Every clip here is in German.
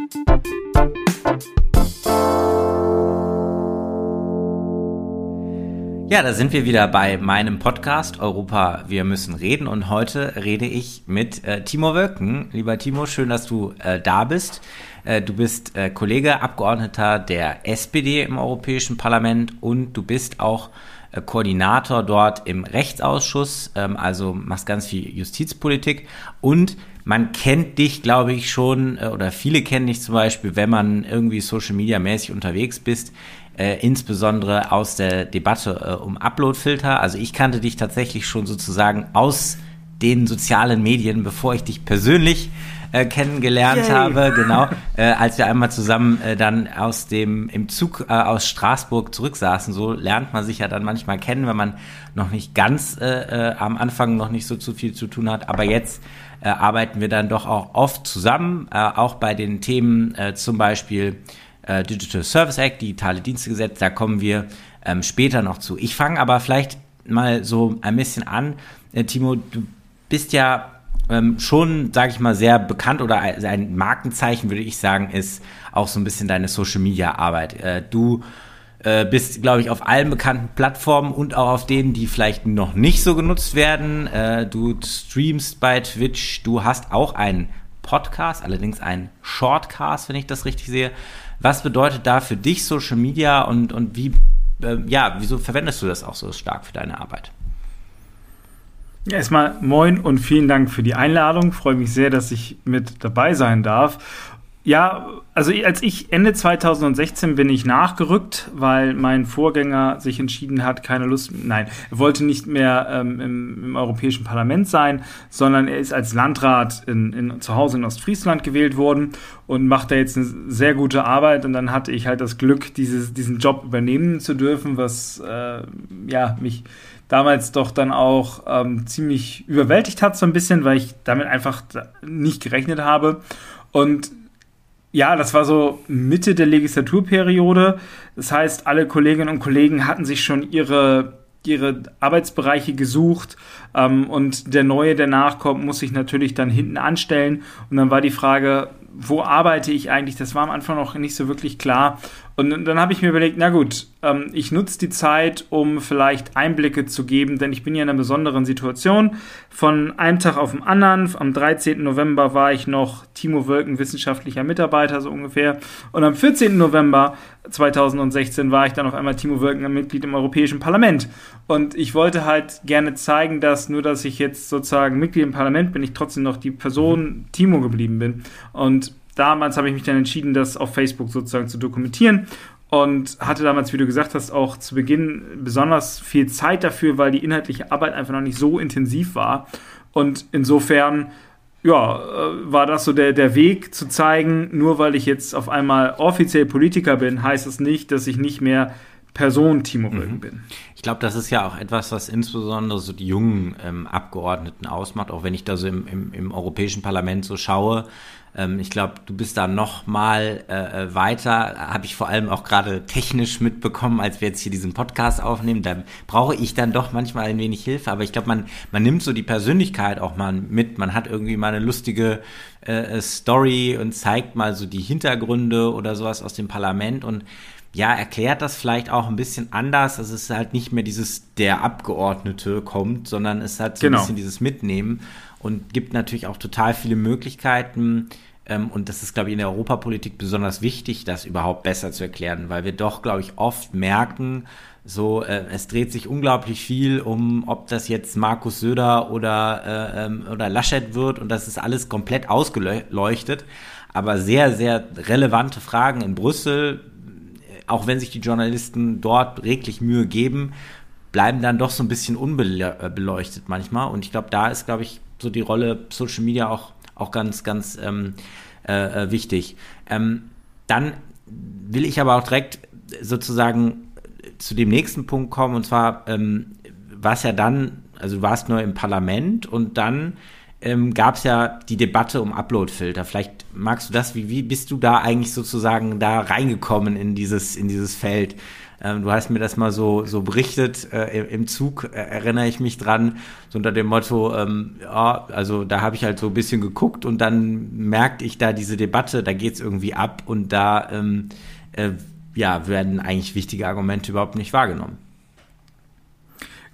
Ja, da sind wir wieder bei meinem Podcast Europa, wir müssen reden und heute rede ich mit äh, Timo Wölken. Lieber Timo, schön, dass du äh, da bist. Äh, du bist äh, Kollege, Abgeordneter der SPD im Europäischen Parlament und du bist auch äh, Koordinator dort im Rechtsausschuss, ähm, also machst ganz viel Justizpolitik und man kennt dich, glaube ich, schon, äh, oder viele kennen dich zum Beispiel, wenn man irgendwie Social Media mäßig unterwegs bist, äh, insbesondere aus der Debatte äh, um Uploadfilter. Also ich kannte dich tatsächlich schon sozusagen aus den sozialen Medien, bevor ich dich persönlich äh, kennengelernt Yay. habe, genau, äh, als wir einmal zusammen äh, dann aus dem im Zug äh, aus Straßburg zurücksaßen. So lernt man sich ja dann manchmal kennen, wenn man noch nicht ganz äh, äh, am Anfang noch nicht so zu viel zu tun hat. Aber jetzt äh, arbeiten wir dann doch auch oft zusammen, äh, auch bei den Themen äh, zum Beispiel äh, Digital Service Act, digitale Dienstegesetz, da kommen wir ähm, später noch zu. Ich fange aber vielleicht mal so ein bisschen an. Äh, Timo, du bist ja ähm, schon, sage ich mal, sehr bekannt oder ein Markenzeichen, würde ich sagen, ist auch so ein bisschen deine Social-Media-Arbeit. Äh, du äh, bist, glaube ich, auf allen bekannten Plattformen und auch auf denen, die vielleicht noch nicht so genutzt werden. Äh, du streamst bei Twitch, du hast auch einen Podcast, allerdings einen Shortcast, wenn ich das richtig sehe. Was bedeutet da für dich Social Media und, und wie, äh, ja, wieso verwendest du das auch so stark für deine Arbeit? Erstmal moin und vielen Dank für die Einladung. Freue mich sehr, dass ich mit dabei sein darf. Ja, also als ich Ende 2016 bin ich nachgerückt, weil mein Vorgänger sich entschieden hat, keine Lust, nein, er wollte nicht mehr ähm, im, im, Europäischen Parlament sein, sondern er ist als Landrat in, in, zu Hause in Ostfriesland gewählt worden und macht da jetzt eine sehr gute Arbeit. Und dann hatte ich halt das Glück, dieses, diesen Job übernehmen zu dürfen, was äh, ja mich damals doch dann auch ähm, ziemlich überwältigt hat, so ein bisschen, weil ich damit einfach nicht gerechnet habe. Und ja, das war so Mitte der Legislaturperiode. Das heißt, alle Kolleginnen und Kollegen hatten sich schon ihre, ihre Arbeitsbereiche gesucht ähm, und der Neue, der nachkommt, muss sich natürlich dann hinten anstellen. Und dann war die Frage, wo arbeite ich eigentlich? Das war am Anfang noch nicht so wirklich klar. Und dann habe ich mir überlegt, na gut, ähm, ich nutze die Zeit, um vielleicht Einblicke zu geben, denn ich bin ja in einer besonderen Situation. Von einem Tag auf den anderen, am 13. November war ich noch Timo Wölken wissenschaftlicher Mitarbeiter, so ungefähr. Und am 14. November 2016 war ich dann auf einmal Timo Wölken Mitglied im Europäischen Parlament. Und ich wollte halt gerne zeigen, dass nur, dass ich jetzt sozusagen Mitglied im Parlament bin, ich trotzdem noch die Person Timo geblieben bin. Und damals habe ich mich dann entschieden, das auf Facebook sozusagen zu dokumentieren und hatte damals, wie du gesagt hast, auch zu Beginn besonders viel Zeit dafür, weil die inhaltliche Arbeit einfach noch nicht so intensiv war. Und insofern, ja, äh, war das so der, der Weg zu zeigen, nur weil ich jetzt auf einmal offiziell Politiker bin, heißt es das nicht, dass ich nicht mehr Person Timo Wölken mhm. bin. Ich glaube, das ist ja auch etwas, was insbesondere so die jungen ähm, Abgeordneten ausmacht, auch wenn ich da so im, im, im Europäischen Parlament so schaue. Ähm, ich glaube, du bist da noch mal äh, äh weiter, habe ich vor allem auch gerade technisch mitbekommen, als wir jetzt hier diesen Podcast aufnehmen. Da brauche ich dann doch manchmal ein wenig Hilfe, aber ich glaube, man, man nimmt so die Persönlichkeit auch mal mit. Man hat irgendwie mal eine lustige äh, Story und zeigt mal so die Hintergründe oder sowas aus dem Parlament und ja, erklärt das vielleicht auch ein bisschen anders. dass es halt nicht mehr dieses der Abgeordnete kommt, sondern es hat so genau. ein bisschen dieses Mitnehmen und gibt natürlich auch total viele Möglichkeiten. Ähm, und das ist, glaube ich, in der Europapolitik besonders wichtig, das überhaupt besser zu erklären, weil wir doch, glaube ich, oft merken, so, äh, es dreht sich unglaublich viel um, ob das jetzt Markus Söder oder, äh, ähm, oder Laschet wird und das ist alles komplett ausgeleuchtet. Aber sehr, sehr relevante Fragen in Brüssel, auch wenn sich die Journalisten dort reglich Mühe geben, bleiben dann doch so ein bisschen unbeleuchtet manchmal. Und ich glaube, da ist, glaube ich, so die Rolle Social Media auch, auch ganz, ganz ähm, äh, äh, wichtig. Ähm, dann will ich aber auch direkt sozusagen zu dem nächsten Punkt kommen, und zwar ähm, war es ja dann, also du warst nur im Parlament und dann ähm, gab es ja die Debatte um Uploadfilter. Vielleicht magst du das, wie, wie bist du da eigentlich sozusagen da reingekommen in dieses, in dieses Feld? Ähm, du hast mir das mal so, so berichtet, äh, im Zug äh, erinnere ich mich dran, so unter dem Motto, ähm, ja, also da habe ich halt so ein bisschen geguckt und dann merkte ich da diese Debatte, da geht's irgendwie ab und da ähm, äh, ja, werden eigentlich wichtige Argumente überhaupt nicht wahrgenommen.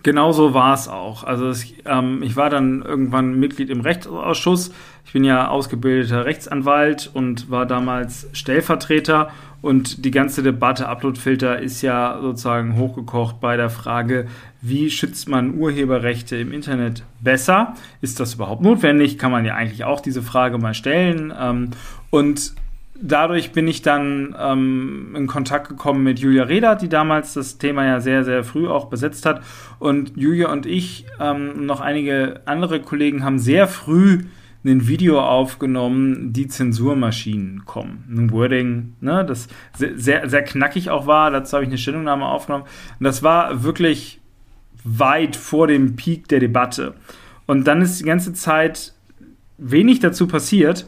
Genau so war es auch. Also es, ähm, ich war dann irgendwann Mitglied im Rechtsausschuss. Ich bin ja ausgebildeter Rechtsanwalt und war damals Stellvertreter. Und die ganze Debatte Uploadfilter ist ja sozusagen hochgekocht bei der Frage, wie schützt man Urheberrechte im Internet besser? Ist das überhaupt notwendig? Kann man ja eigentlich auch diese Frage mal stellen. Ähm, und dadurch bin ich dann ähm, in Kontakt gekommen mit Julia Reda, die damals das Thema ja sehr, sehr früh auch besetzt hat. Und Julia und ich, ähm, noch einige andere Kollegen, haben sehr früh ein Video aufgenommen, die Zensurmaschinen kommen. Ein Wording, ne, das sehr, sehr knackig auch war. Dazu habe ich eine Stellungnahme aufgenommen. Und das war wirklich weit vor dem Peak der Debatte. Und dann ist die ganze Zeit wenig dazu passiert.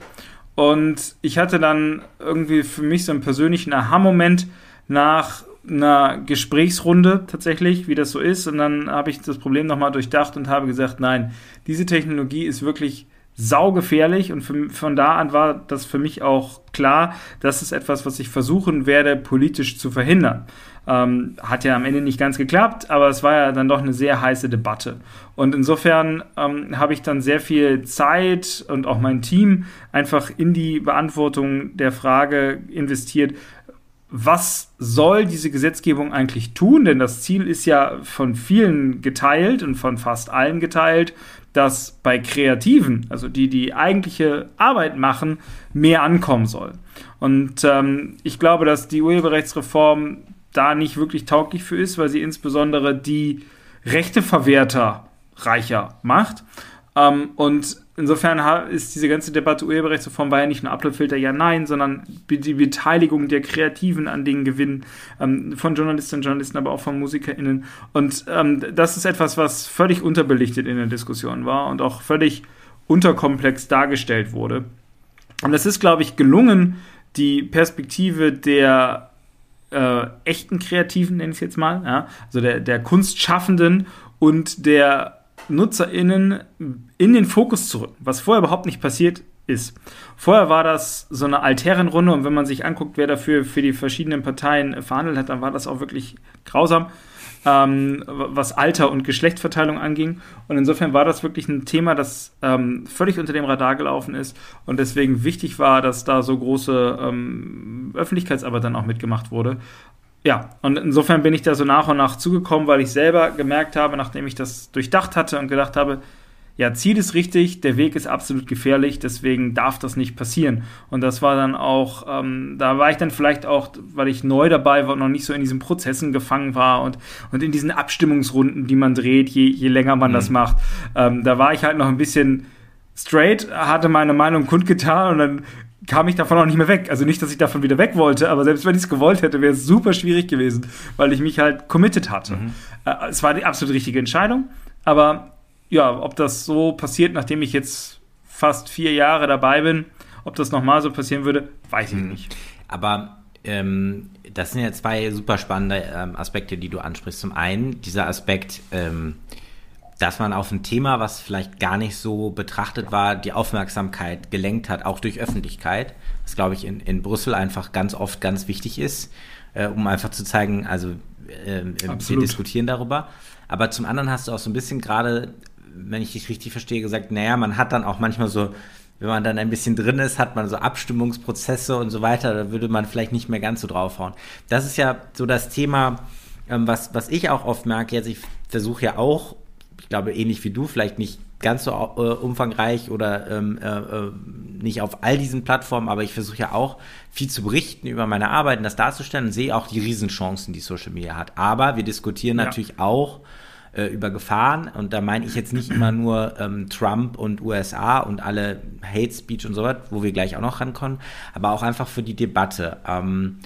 Und ich hatte dann irgendwie für mich so einen persönlichen Aha-Moment nach einer Gesprächsrunde tatsächlich, wie das so ist. Und dann habe ich das Problem nochmal durchdacht und habe gesagt, nein, diese Technologie ist wirklich saugefährlich und von da an war das für mich auch klar, das ist etwas, was ich versuchen werde, politisch zu verhindern. Ähm, hat ja am Ende nicht ganz geklappt, aber es war ja dann doch eine sehr heiße Debatte. Und insofern ähm, habe ich dann sehr viel Zeit und auch mein Team einfach in die Beantwortung der Frage investiert, was soll diese Gesetzgebung eigentlich tun? Denn das Ziel ist ja von vielen geteilt und von fast allen geteilt, dass bei Kreativen, also die die eigentliche Arbeit machen, mehr ankommen soll. Und ähm, ich glaube, dass die Urheberrechtsreform da nicht wirklich tauglich für ist, weil sie insbesondere die Rechteverwerter reicher macht. Ähm, und insofern ist diese ganze Debatte Urheberrechtsreform war ja nicht nur Uploadfilter, ja, nein, sondern die Beteiligung der Kreativen an den Gewinnen ähm, von Journalistinnen und Journalisten, aber auch von MusikerInnen. Und ähm, das ist etwas, was völlig unterbelichtet in der Diskussion war und auch völlig unterkomplex dargestellt wurde. Und es ist, glaube ich, gelungen, die Perspektive der äh, echten Kreativen, nenne ich es jetzt mal, ja, also der, der Kunstschaffenden und der NutzerInnen in den Fokus zu rücken, was vorher überhaupt nicht passiert ist. Vorher war das so eine Altherrenrunde und wenn man sich anguckt, wer dafür für die verschiedenen Parteien verhandelt hat, dann war das auch wirklich grausam, ähm, was Alter und Geschlechtsverteilung anging. Und insofern war das wirklich ein Thema, das ähm, völlig unter dem Radar gelaufen ist und deswegen wichtig war, dass da so große ähm, Öffentlichkeitsarbeit dann auch mitgemacht wurde ja, und insofern bin ich da so nach und nach zugekommen, weil ich selber gemerkt habe, nachdem ich das durchdacht hatte und gedacht habe, ja, Ziel ist richtig, der Weg ist absolut gefährlich, deswegen darf das nicht passieren. Und das war dann auch, ähm, da war ich dann vielleicht auch, weil ich neu dabei war und noch nicht so in diesen Prozessen gefangen war und, und in diesen Abstimmungsrunden, die man dreht, je, je länger man mhm. das macht. Ähm, da war ich halt noch ein bisschen straight, hatte meine Meinung kundgetan und dann kam ich davon auch nicht mehr weg. Also nicht, dass ich davon wieder weg wollte, aber selbst wenn ich es gewollt hätte, wäre es super schwierig gewesen, weil ich mich halt committed hatte. Mhm. Äh, es war die absolut richtige Entscheidung, aber ja, ob das so passiert, nachdem ich jetzt fast vier Jahre dabei bin, ob das nochmal so passieren würde, weiß ich mhm. nicht. Aber ähm, das sind ja zwei super spannende ähm, Aspekte, die du ansprichst. Zum einen dieser Aspekt, ähm, dass man auf ein Thema, was vielleicht gar nicht so betrachtet war, die Aufmerksamkeit gelenkt hat, auch durch Öffentlichkeit, was glaube ich in, in Brüssel einfach ganz oft ganz wichtig ist, äh, um einfach zu zeigen, also äh, wir diskutieren darüber. Aber zum anderen hast du auch so ein bisschen gerade, wenn ich dich richtig verstehe, gesagt, naja, man hat dann auch manchmal so, wenn man dann ein bisschen drin ist, hat man so Abstimmungsprozesse und so weiter, da würde man vielleicht nicht mehr ganz so draufhauen. Das ist ja so das Thema, ähm, was, was ich auch oft merke, jetzt ich versuche ja auch ich glaube, ähnlich wie du, vielleicht nicht ganz so äh, umfangreich oder ähm, äh, äh, nicht auf all diesen Plattformen, aber ich versuche ja auch viel zu berichten über meine Arbeit und das darzustellen und sehe auch die Riesenchancen, die Social Media hat. Aber wir diskutieren ja. natürlich auch äh, über Gefahren und da meine ich jetzt nicht immer nur ähm, Trump und USA und alle Hate Speech und so was, wo wir gleich auch noch rankommen, aber auch einfach für die Debatte. Ähm,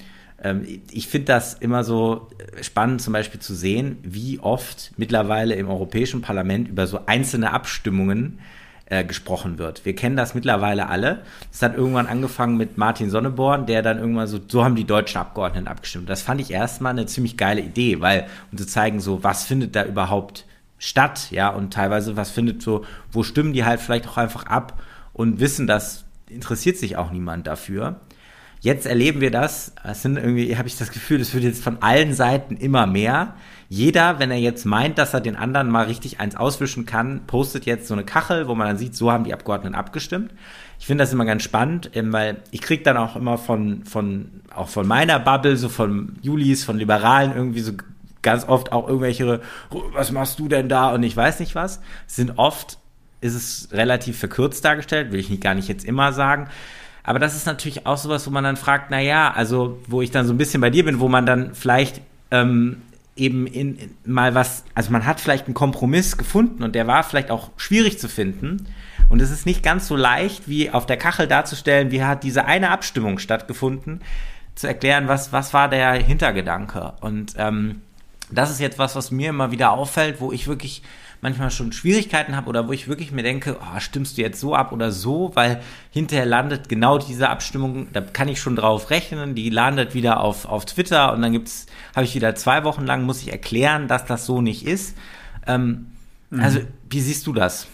ähm, ich finde das immer so spannend, zum Beispiel zu sehen, wie oft mittlerweile im Europäischen Parlament über so einzelne Abstimmungen äh, gesprochen wird. Wir kennen das mittlerweile alle. Es hat irgendwann angefangen mit Martin Sonneborn, der dann irgendwann so, so haben die deutschen Abgeordneten abgestimmt. Das fand ich erstmal eine ziemlich geile Idee, weil, um zu zeigen, so, was findet da überhaupt statt, ja, und teilweise, was findet so, wo stimmen die halt vielleicht auch einfach ab und wissen, dass interessiert sich auch niemand dafür. Jetzt erleben wir das, es sind irgendwie, habe ich das Gefühl, es wird jetzt von allen Seiten immer mehr. Jeder, wenn er jetzt meint, dass er den anderen mal richtig eins auswischen kann, postet jetzt so eine Kachel, wo man dann sieht, so haben die Abgeordneten abgestimmt. Ich finde das immer ganz spannend, ähm, weil ich kriege dann auch immer von, von, auch von meiner Bubble, so von Julis, von Liberalen irgendwie so ganz oft auch irgendwelche, was machst du denn da und ich weiß nicht was, sind oft, ist es relativ verkürzt dargestellt, will ich nicht, gar nicht jetzt immer sagen. Aber das ist natürlich auch sowas, wo man dann fragt, na ja, also wo ich dann so ein bisschen bei dir bin, wo man dann vielleicht ähm, eben in, in, mal was, also man hat vielleicht einen Kompromiss gefunden und der war vielleicht auch schwierig zu finden. Und es ist nicht ganz so leicht, wie auf der Kachel darzustellen, wie hat diese eine Abstimmung stattgefunden, zu erklären, was, was war der Hintergedanke. Und ähm, das ist jetzt was, was mir immer wieder auffällt, wo ich wirklich manchmal schon Schwierigkeiten habe oder wo ich wirklich mir denke, oh, stimmst du jetzt so ab oder so, weil hinterher landet genau diese Abstimmung, da kann ich schon drauf rechnen, die landet wieder auf, auf Twitter und dann gibt's, habe ich wieder zwei Wochen lang, muss ich erklären, dass das so nicht ist. Ähm, mhm. Also, wie siehst du das?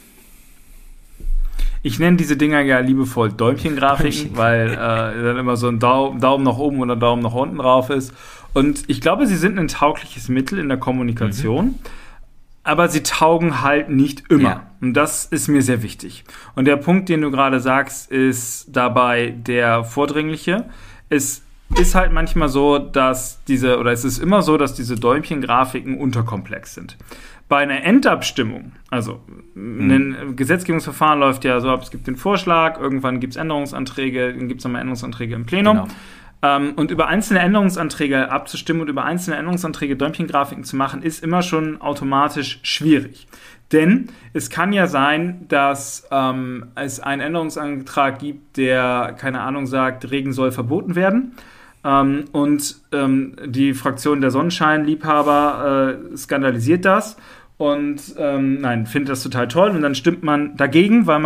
Ich nenne diese Dinger ja liebevoll Däumchengrafiken, weil äh, dann immer so ein Daumen, Daumen nach oben oder Daumen nach unten drauf ist. Und ich glaube, sie sind ein taugliches Mittel in der Kommunikation. Mhm aber sie taugen halt nicht immer. Ja. Und das ist mir sehr wichtig. Und der Punkt, den du gerade sagst, ist dabei der vordringliche. Es ist halt manchmal so, dass diese, oder es ist immer so, dass diese Däumchen-Grafiken unterkomplex sind. Bei einer Endabstimmung, also mhm. ein Gesetzgebungsverfahren läuft ja so ab, es gibt den Vorschlag, irgendwann gibt es Änderungsanträge, dann gibt es nochmal Änderungsanträge im Plenum. Genau. Ähm, und über einzelne Änderungsanträge abzustimmen und über einzelne Änderungsanträge Däumchengrafiken zu machen, ist immer schon automatisch schwierig. Denn es kann ja sein, dass ähm, es einen Änderungsantrag gibt, der, keine Ahnung, sagt, Regen soll verboten werden. Ähm, und ähm, die Fraktion der Sonnenscheinliebhaber äh, skandalisiert das und ähm, nein, findet das total toll. Und dann stimmt man dagegen, weil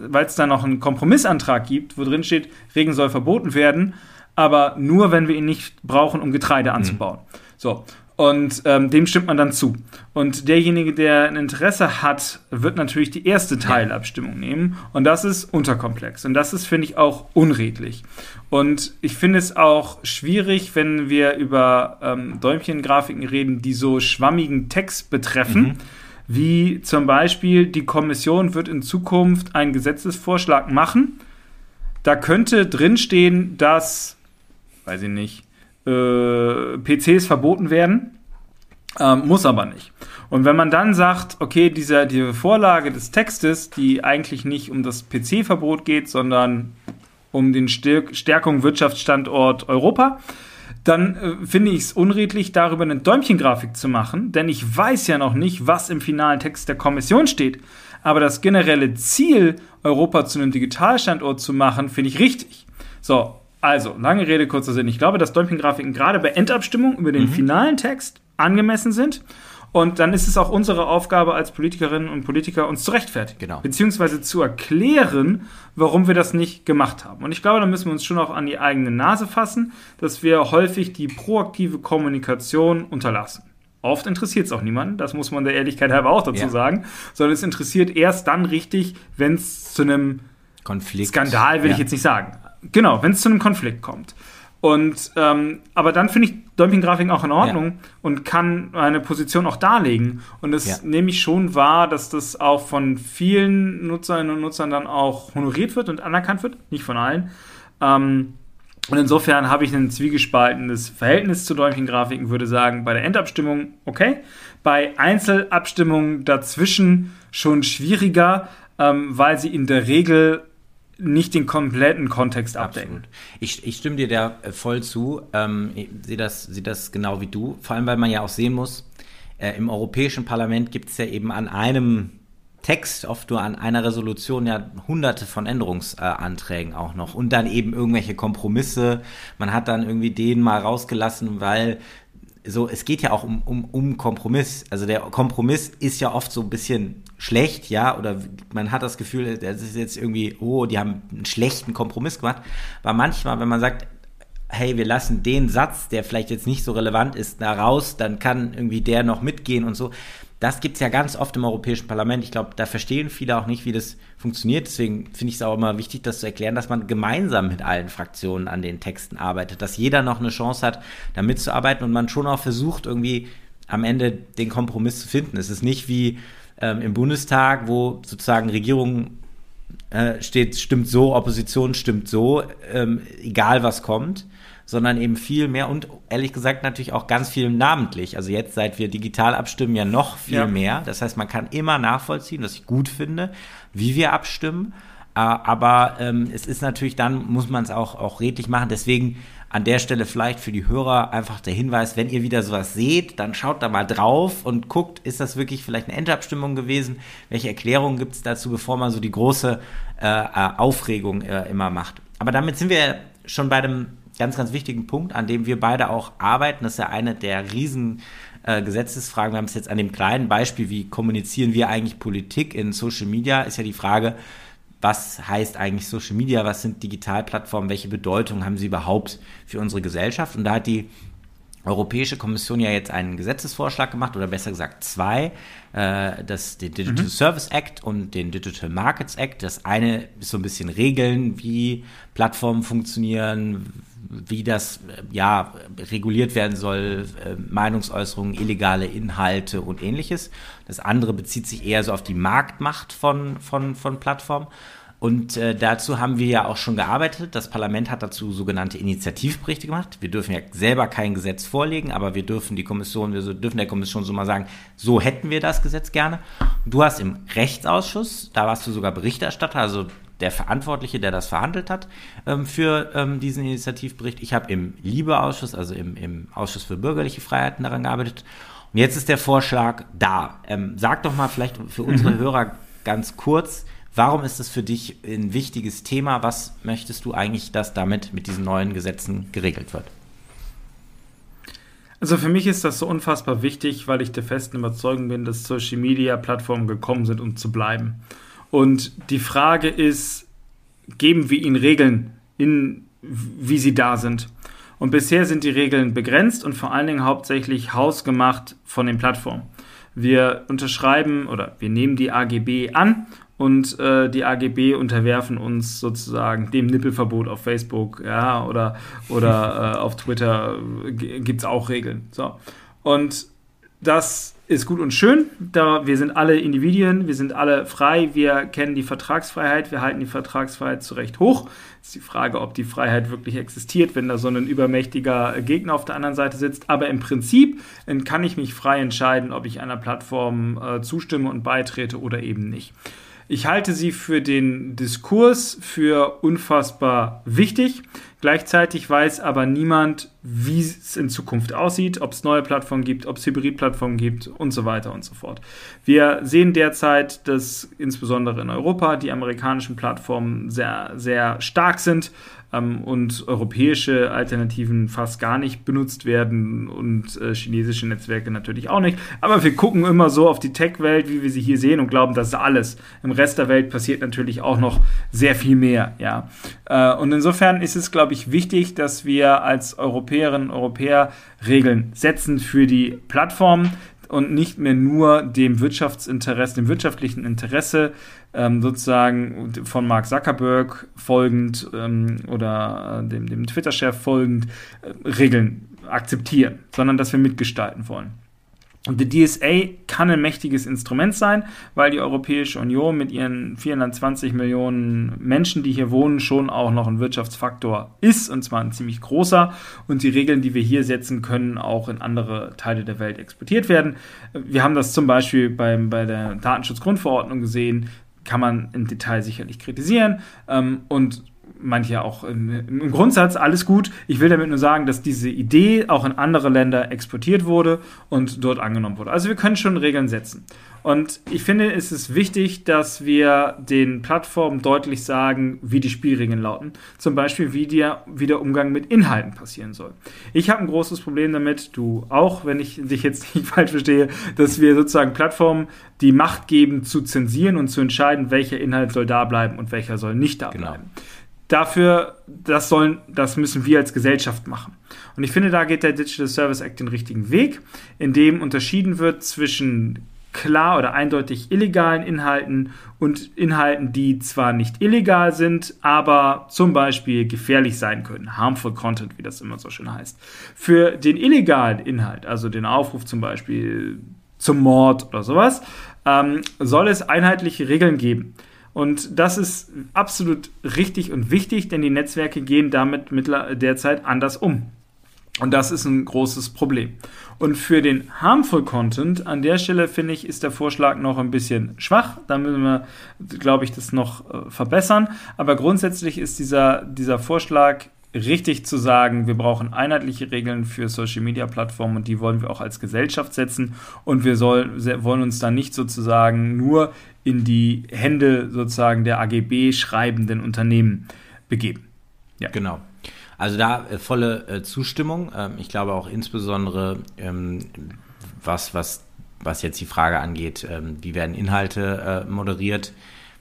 weil es da noch einen Kompromissantrag gibt, wo drin steht, Regen soll verboten werden aber nur, wenn wir ihn nicht brauchen, um Getreide anzubauen. Mhm. So. Und ähm, dem stimmt man dann zu. Und derjenige, der ein Interesse hat, wird natürlich die erste Teilabstimmung nehmen. Und das ist unterkomplex. Und das ist, finde ich, auch unredlich. Und ich finde es auch schwierig, wenn wir über ähm, Däumchengrafiken reden, die so schwammigen Text betreffen. Mhm. Wie zum Beispiel, die Kommission wird in Zukunft einen Gesetzesvorschlag machen. Da könnte drinstehen, dass weiß ich nicht, äh, PCs verboten werden. Ähm, muss aber nicht. Und wenn man dann sagt, okay, diese, diese Vorlage des Textes, die eigentlich nicht um das PC-Verbot geht, sondern um den Stärk Stärkung Wirtschaftsstandort Europa, dann äh, finde ich es unredlich, darüber eine Däumchengrafik zu machen, denn ich weiß ja noch nicht, was im finalen Text der Kommission steht. Aber das generelle Ziel, Europa zu einem Digitalstandort zu machen, finde ich richtig. So, also, lange Rede, kurzer Sinn. Ich glaube, dass Dumping-Grafiken gerade bei Endabstimmung über den mhm. finalen Text angemessen sind. Und dann ist es auch unsere Aufgabe als Politikerinnen und Politiker, uns zu rechtfertigen. Genau. Beziehungsweise zu erklären, warum wir das nicht gemacht haben. Und ich glaube, da müssen wir uns schon auch an die eigene Nase fassen, dass wir häufig die proaktive Kommunikation unterlassen. Oft interessiert es auch niemanden, das muss man der Ehrlichkeit halber auch dazu ja. sagen, sondern es interessiert erst dann richtig, wenn es zu einem Konflikt. Skandal will ja. ich jetzt nicht sagen. Genau, wenn es zu einem Konflikt kommt. Und ähm, aber dann finde ich Dumping-Grafiken auch in Ordnung ja. und kann eine Position auch darlegen. Und das ja. nehme ich schon wahr, dass das auch von vielen Nutzerinnen und Nutzern dann auch honoriert wird und anerkannt wird, nicht von allen. Ähm, und insofern habe ich ein zwiegespaltenes Verhältnis zu Dumping-Grafiken, würde sagen, bei der Endabstimmung okay, bei Einzelabstimmungen dazwischen schon schwieriger, ähm, weil sie in der Regel nicht den kompletten Kontext abdecken. Ich, ich stimme dir da äh, voll zu. Ähm, ich sehe das, sehe das genau wie du. Vor allem, weil man ja auch sehen muss, äh, im Europäischen Parlament gibt es ja eben an einem Text, oft nur an einer Resolution, ja hunderte von Änderungsanträgen auch noch. Und dann eben irgendwelche Kompromisse. Man hat dann irgendwie den mal rausgelassen, weil so, es geht ja auch um, um, um Kompromiss. Also der Kompromiss ist ja oft so ein bisschen schlecht, ja, oder man hat das Gefühl, das ist jetzt irgendwie, oh, die haben einen schlechten Kompromiss gemacht. Aber manchmal, wenn man sagt, hey, wir lassen den Satz, der vielleicht jetzt nicht so relevant ist, da raus, dann kann irgendwie der noch mitgehen und so. Das gibt's ja ganz oft im Europäischen Parlament. Ich glaube, da verstehen viele auch nicht, wie das funktioniert. Deswegen finde ich es auch immer wichtig, das zu erklären, dass man gemeinsam mit allen Fraktionen an den Texten arbeitet, dass jeder noch eine Chance hat, da mitzuarbeiten und man schon auch versucht, irgendwie am Ende den Kompromiss zu finden. Es ist nicht wie ähm, im Bundestag, wo sozusagen Regierung äh, steht, stimmt so, Opposition stimmt so, ähm, egal was kommt, sondern eben viel mehr und ehrlich gesagt natürlich auch ganz viel namentlich. Also jetzt, seit wir digital abstimmen, ja noch viel ja. mehr. Das heißt, man kann immer nachvollziehen, was ich gut finde, wie wir abstimmen. Äh, aber ähm, es ist natürlich dann, muss man es auch, auch redlich machen. Deswegen an der Stelle vielleicht für die Hörer einfach der Hinweis, wenn ihr wieder sowas seht, dann schaut da mal drauf und guckt, ist das wirklich vielleicht eine Endabstimmung gewesen? Welche Erklärungen gibt es dazu, bevor man so die große äh, äh Aufregung äh, immer macht? Aber damit sind wir schon bei dem ganz, ganz wichtigen Punkt, an dem wir beide auch arbeiten. Das ist ja eine der riesen äh, Gesetzesfragen. Wir haben es jetzt an dem kleinen Beispiel, wie kommunizieren wir eigentlich Politik in Social Media, ist ja die Frage, was heißt eigentlich Social Media, was sind Digitalplattformen, welche Bedeutung haben sie überhaupt für unsere Gesellschaft? Und da hat die Europäische Kommission ja jetzt einen Gesetzesvorschlag gemacht oder besser gesagt zwei, äh, das, den Digital mhm. Service Act und den Digital Markets Act. Das eine ist so ein bisschen Regeln, wie Plattformen funktionieren, wie das ja reguliert werden soll, äh, Meinungsäußerungen, illegale Inhalte und ähnliches. Das andere bezieht sich eher so auf die Marktmacht von, von, von Plattformen. Und äh, dazu haben wir ja auch schon gearbeitet. Das Parlament hat dazu sogenannte Initiativberichte gemacht. Wir dürfen ja selber kein Gesetz vorlegen, aber wir dürfen die Kommission, wir dürfen der Kommission so mal sagen, so hätten wir das Gesetz gerne. Du hast im Rechtsausschuss, da warst du sogar Berichterstatter, also der Verantwortliche, der das verhandelt hat, ähm, für ähm, diesen Initiativbericht. Ich habe im Liebeausschuss, also im, im Ausschuss für bürgerliche Freiheiten daran gearbeitet. Und jetzt ist der Vorschlag da. Ähm, sag doch mal vielleicht für unsere mhm. Hörer ganz kurz, Warum ist es für dich ein wichtiges Thema? Was möchtest du eigentlich, dass damit mit diesen neuen Gesetzen geregelt wird? Also für mich ist das so unfassbar wichtig, weil ich der festen Überzeugung bin, dass Social Media Plattformen gekommen sind, um zu bleiben. Und die Frage ist, geben wir ihnen Regeln, in, wie sie da sind? Und bisher sind die Regeln begrenzt und vor allen Dingen hauptsächlich hausgemacht von den Plattformen. Wir unterschreiben oder wir nehmen die AGB an und äh, die AGB unterwerfen uns sozusagen dem Nippelverbot auf Facebook, ja, oder, oder äh, auf Twitter gibt es auch Regeln. So. Und das ist gut und schön. Da wir sind alle Individuen, wir sind alle frei, wir kennen die Vertragsfreiheit, wir halten die Vertragsfreiheit zu Recht hoch. Ist die Frage, ob die Freiheit wirklich existiert, wenn da so ein übermächtiger Gegner auf der anderen Seite sitzt. Aber im Prinzip äh, kann ich mich frei entscheiden, ob ich einer Plattform äh, zustimme und beitrete oder eben nicht. Ich halte sie für den Diskurs für unfassbar wichtig. Gleichzeitig weiß aber niemand, wie es in Zukunft aussieht, ob es neue Plattformen gibt, ob es Hybridplattformen gibt und so weiter und so fort. Wir sehen derzeit, dass insbesondere in Europa die amerikanischen Plattformen sehr, sehr stark sind ähm, und europäische Alternativen fast gar nicht benutzt werden und äh, chinesische Netzwerke natürlich auch nicht. Aber wir gucken immer so auf die Tech-Welt, wie wir sie hier sehen und glauben, das ist alles. Im Rest der Welt passiert natürlich auch noch sehr viel mehr. Ja. Äh, und insofern ist es, glaube ich, wichtig, dass wir als Europäerinnen und Europäer Regeln setzen für die Plattformen, und nicht mehr nur dem Wirtschaftsinteresse, dem wirtschaftlichen Interesse ähm, sozusagen von Mark Zuckerberg folgend ähm, oder äh, dem, dem Twitter-Chef folgend äh, Regeln akzeptieren, sondern dass wir mitgestalten wollen. Und die DSA kann ein mächtiges Instrument sein, weil die Europäische Union mit ihren 420 Millionen Menschen, die hier wohnen, schon auch noch ein Wirtschaftsfaktor ist, und zwar ein ziemlich großer. Und die Regeln, die wir hier setzen, können auch in andere Teile der Welt exportiert werden. Wir haben das zum Beispiel beim, bei der Datenschutzgrundverordnung gesehen, kann man im Detail sicherlich kritisieren. Ähm, und manche auch im, im, Grundsatz alles gut. Ich will damit nur sagen, dass diese Idee auch in andere Länder exportiert wurde und dort angenommen wurde. Also wir können schon Regeln setzen. Und ich finde, es ist wichtig, dass wir den Plattformen deutlich sagen, wie die Spielregeln lauten. Zum Beispiel, wie der, wie der Umgang mit Inhalten passieren soll. Ich habe ein großes Problem damit, du auch, wenn ich dich jetzt nicht falsch verstehe, dass wir sozusagen Plattformen die Macht geben, zu zensieren und zu entscheiden, welcher Inhalt soll da bleiben und welcher soll nicht da genau. Dafür, das sollen, das müssen wir als Gesellschaft machen. Und ich finde, da geht der Digital Service Act den richtigen Weg, in dem unterschieden wird zwischen klar oder eindeutig illegalen Inhalten und Inhalten, die zwar nicht illegal sind, aber zum Beispiel gefährlich sein können. Harmful Content, wie das immer so schön heißt. Für den illegalen Inhalt, also den Aufruf zum Beispiel zum Mord oder sowas, ähm, soll es einheitliche Regeln geben. Und das ist absolut richtig und wichtig, denn die Netzwerke gehen damit derzeit anders um. Und das ist ein großes Problem. Und für den harmful Content, an der Stelle finde ich, ist der Vorschlag noch ein bisschen schwach. Da müssen wir, glaube ich, das noch äh, verbessern. Aber grundsätzlich ist dieser, dieser Vorschlag richtig zu sagen, wir brauchen einheitliche Regeln für Social Media Plattformen und die wollen wir auch als Gesellschaft setzen und wir soll, wollen uns da nicht sozusagen nur in die Hände sozusagen der AGB schreibenden Unternehmen begeben. Ja. Genau. Also da äh, volle äh, Zustimmung. Ähm, ich glaube auch insbesondere, ähm, was, was, was jetzt die Frage angeht, ähm, wie werden Inhalte äh, moderiert,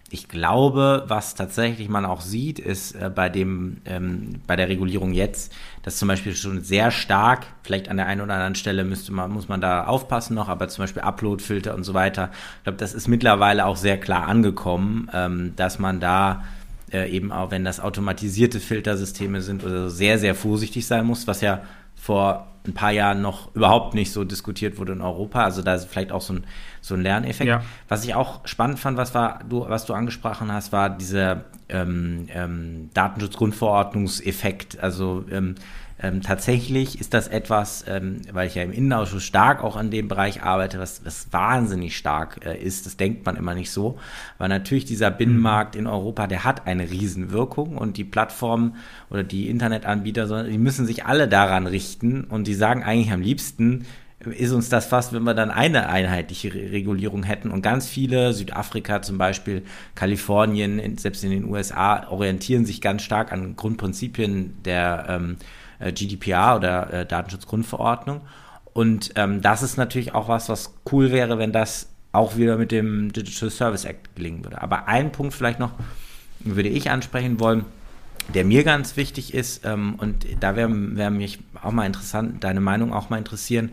ich glaube, was tatsächlich man auch sieht, ist äh, bei dem ähm, bei der Regulierung jetzt, dass zum Beispiel schon sehr stark, vielleicht an der einen oder anderen Stelle müsste man muss man da aufpassen noch, aber zum Beispiel Uploadfilter und so weiter. Ich glaube, das ist mittlerweile auch sehr klar angekommen, ähm, dass man da äh, eben auch, wenn das automatisierte Filtersysteme sind, oder so, sehr sehr vorsichtig sein muss, was ja vor ein paar Jahren noch überhaupt nicht so diskutiert wurde in Europa. Also da ist vielleicht auch so ein, so ein Lerneffekt. Ja. Was ich auch spannend fand, was, war, du, was du angesprochen hast, war dieser ähm, ähm, Datenschutzgrundverordnungseffekt. Also ähm, ähm, tatsächlich ist das etwas, ähm, weil ich ja im Innenausschuss stark auch an dem Bereich arbeite, was, was wahnsinnig stark äh, ist. Das denkt man immer nicht so. Weil natürlich dieser Binnenmarkt in Europa, der hat eine Riesenwirkung und die Plattformen oder die Internetanbieter, die müssen sich alle daran richten und die sagen eigentlich am liebsten, ist uns das fast, wenn wir dann eine einheitliche Regulierung hätten. Und ganz viele, Südafrika zum Beispiel, Kalifornien, selbst in den USA, orientieren sich ganz stark an Grundprinzipien der ähm, äh, GDPR oder äh, Datenschutzgrundverordnung. Und ähm, das ist natürlich auch was, was cool wäre, wenn das auch wieder mit dem Digital Service Act gelingen würde. Aber einen Punkt vielleicht noch würde ich ansprechen wollen, der mir ganz wichtig ist, ähm, und da wäre wär mich auch mal interessant, deine Meinung auch mal interessieren.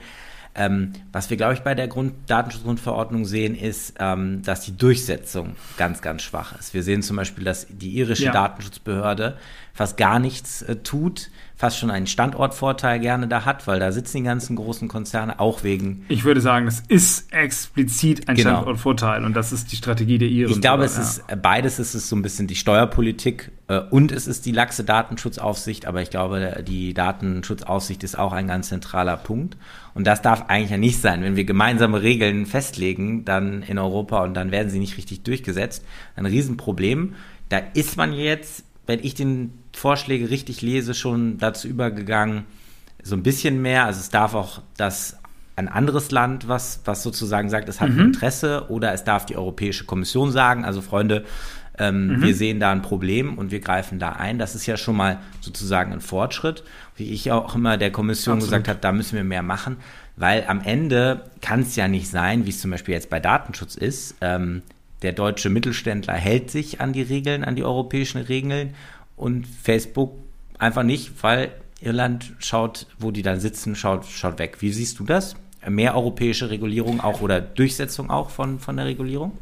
Ähm, was wir, glaube ich, bei der Grund Datenschutzgrundverordnung sehen, ist, ähm, dass die Durchsetzung ganz, ganz schwach ist. Wir sehen zum Beispiel, dass die irische ja. Datenschutzbehörde fast gar nichts äh, tut fast schon einen Standortvorteil gerne da hat, weil da sitzen die ganzen großen Konzerne auch wegen. Ich würde sagen, das ist explizit ein genau. Standortvorteil und das ist die Strategie der Iren. Ich glaube, es ja. ist beides ist es so ein bisschen die Steuerpolitik äh, und es ist die laxe Datenschutzaufsicht, aber ich glaube, die Datenschutzaufsicht ist auch ein ganz zentraler Punkt. Und das darf eigentlich ja nicht sein. Wenn wir gemeinsame Regeln festlegen, dann in Europa und dann werden sie nicht richtig durchgesetzt, ein Riesenproblem. Da ist man jetzt, wenn ich den Vorschläge richtig lese, schon dazu übergegangen, so ein bisschen mehr. Also es darf auch das ein anderes Land, was, was sozusagen sagt, es hat mhm. ein Interesse, oder es darf die Europäische Kommission sagen, also Freunde, ähm, mhm. wir sehen da ein Problem und wir greifen da ein. Das ist ja schon mal sozusagen ein Fortschritt. Wie ich auch immer der Kommission Absolut. gesagt habe, da müssen wir mehr machen, weil am Ende kann es ja nicht sein, wie es zum Beispiel jetzt bei Datenschutz ist. Ähm, der deutsche Mittelständler hält sich an die Regeln, an die europäischen Regeln und Facebook einfach nicht, weil Irland schaut, wo die dann sitzen, schaut, schaut weg. Wie siehst du das? Mehr europäische Regulierung auch oder Durchsetzung auch von, von der Regulierung?